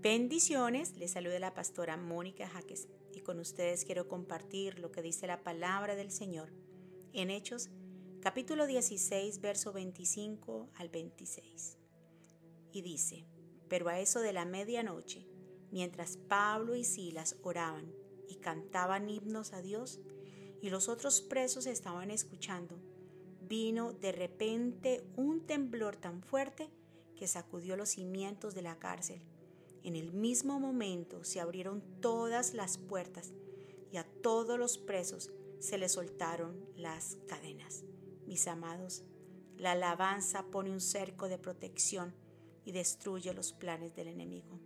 Bendiciones, les saluda la pastora Mónica Jaques y con ustedes quiero compartir lo que dice la palabra del Señor en Hechos capítulo 16 verso 25 al 26. Y dice, pero a eso de la medianoche, mientras Pablo y Silas oraban y cantaban himnos a Dios y los otros presos estaban escuchando, vino de repente un temblor tan fuerte que sacudió los cimientos de la cárcel en el mismo momento se abrieron todas las puertas y a todos los presos se les soltaron las cadenas. Mis amados, la alabanza pone un cerco de protección y destruye los planes del enemigo.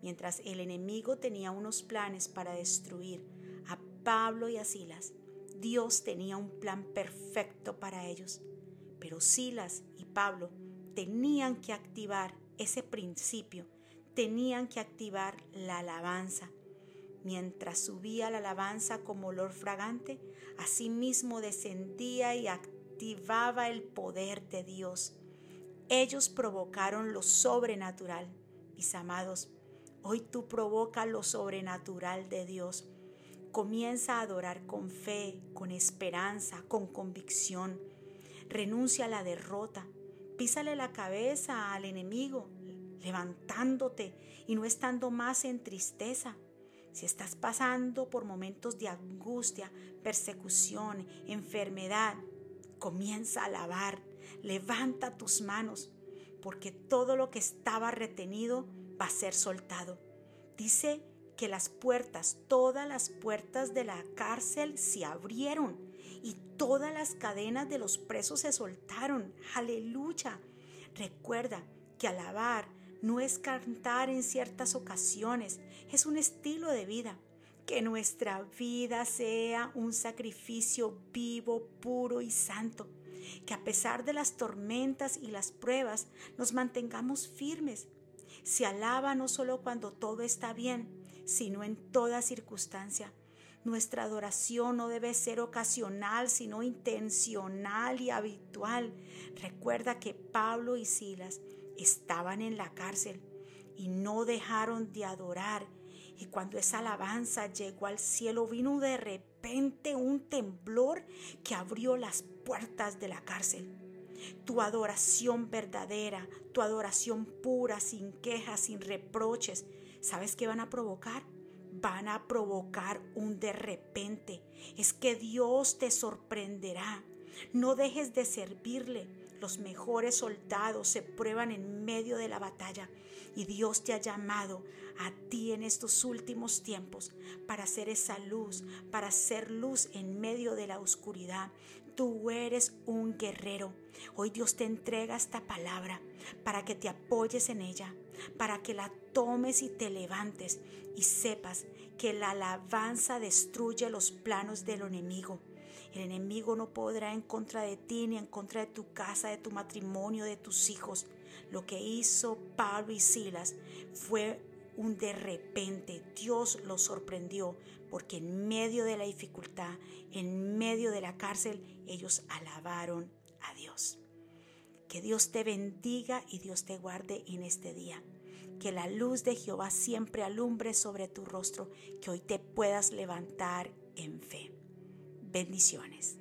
Mientras el enemigo tenía unos planes para destruir a Pablo y a Silas, Dios tenía un plan perfecto para ellos. Pero Silas y Pablo tenían que activar ese principio tenían que activar la alabanza. Mientras subía la alabanza como olor fragante, asimismo descendía y activaba el poder de Dios. Ellos provocaron lo sobrenatural. Mis amados, hoy tú provoca lo sobrenatural de Dios. Comienza a adorar con fe, con esperanza, con convicción. Renuncia a la derrota. Písale la cabeza al enemigo, levantándote y no estando más en tristeza. Si estás pasando por momentos de angustia, persecución, enfermedad, comienza a alabar, levanta tus manos, porque todo lo que estaba retenido va a ser soltado. Dice que las puertas, todas las puertas de la cárcel se abrieron y todas las cadenas de los presos se soltaron. Aleluya. Recuerda que alabar no es cantar en ciertas ocasiones, es un estilo de vida. Que nuestra vida sea un sacrificio vivo, puro y santo. Que a pesar de las tormentas y las pruebas nos mantengamos firmes. Se alaba no solo cuando todo está bien, sino en toda circunstancia. Nuestra adoración no debe ser ocasional, sino intencional y habitual. Recuerda que Pablo y Silas estaban en la cárcel y no dejaron de adorar. Y cuando esa alabanza llegó al cielo, vino de repente un temblor que abrió las puertas de la cárcel. Tu adoración verdadera, tu adoración pura, sin quejas, sin reproches, ¿sabes qué van a provocar? Van a provocar un de repente. Es que Dios te sorprenderá. No dejes de servirle. Los mejores soldados se prueban en medio de la batalla y Dios te ha llamado a ti en estos últimos tiempos para ser esa luz, para ser luz en medio de la oscuridad. Tú eres un guerrero. Hoy Dios te entrega esta palabra para que te apoyes en ella, para que la tomes y te levantes y sepas que la alabanza destruye los planos del enemigo el enemigo no podrá en contra de ti ni en contra de tu casa, de tu matrimonio, de tus hijos. Lo que hizo Pablo y Silas fue un de repente. Dios los sorprendió porque en medio de la dificultad, en medio de la cárcel, ellos alabaron a Dios. Que Dios te bendiga y Dios te guarde en este día. Que la luz de Jehová siempre alumbre sobre tu rostro, que hoy te puedas levantar en fe. Bendiciones.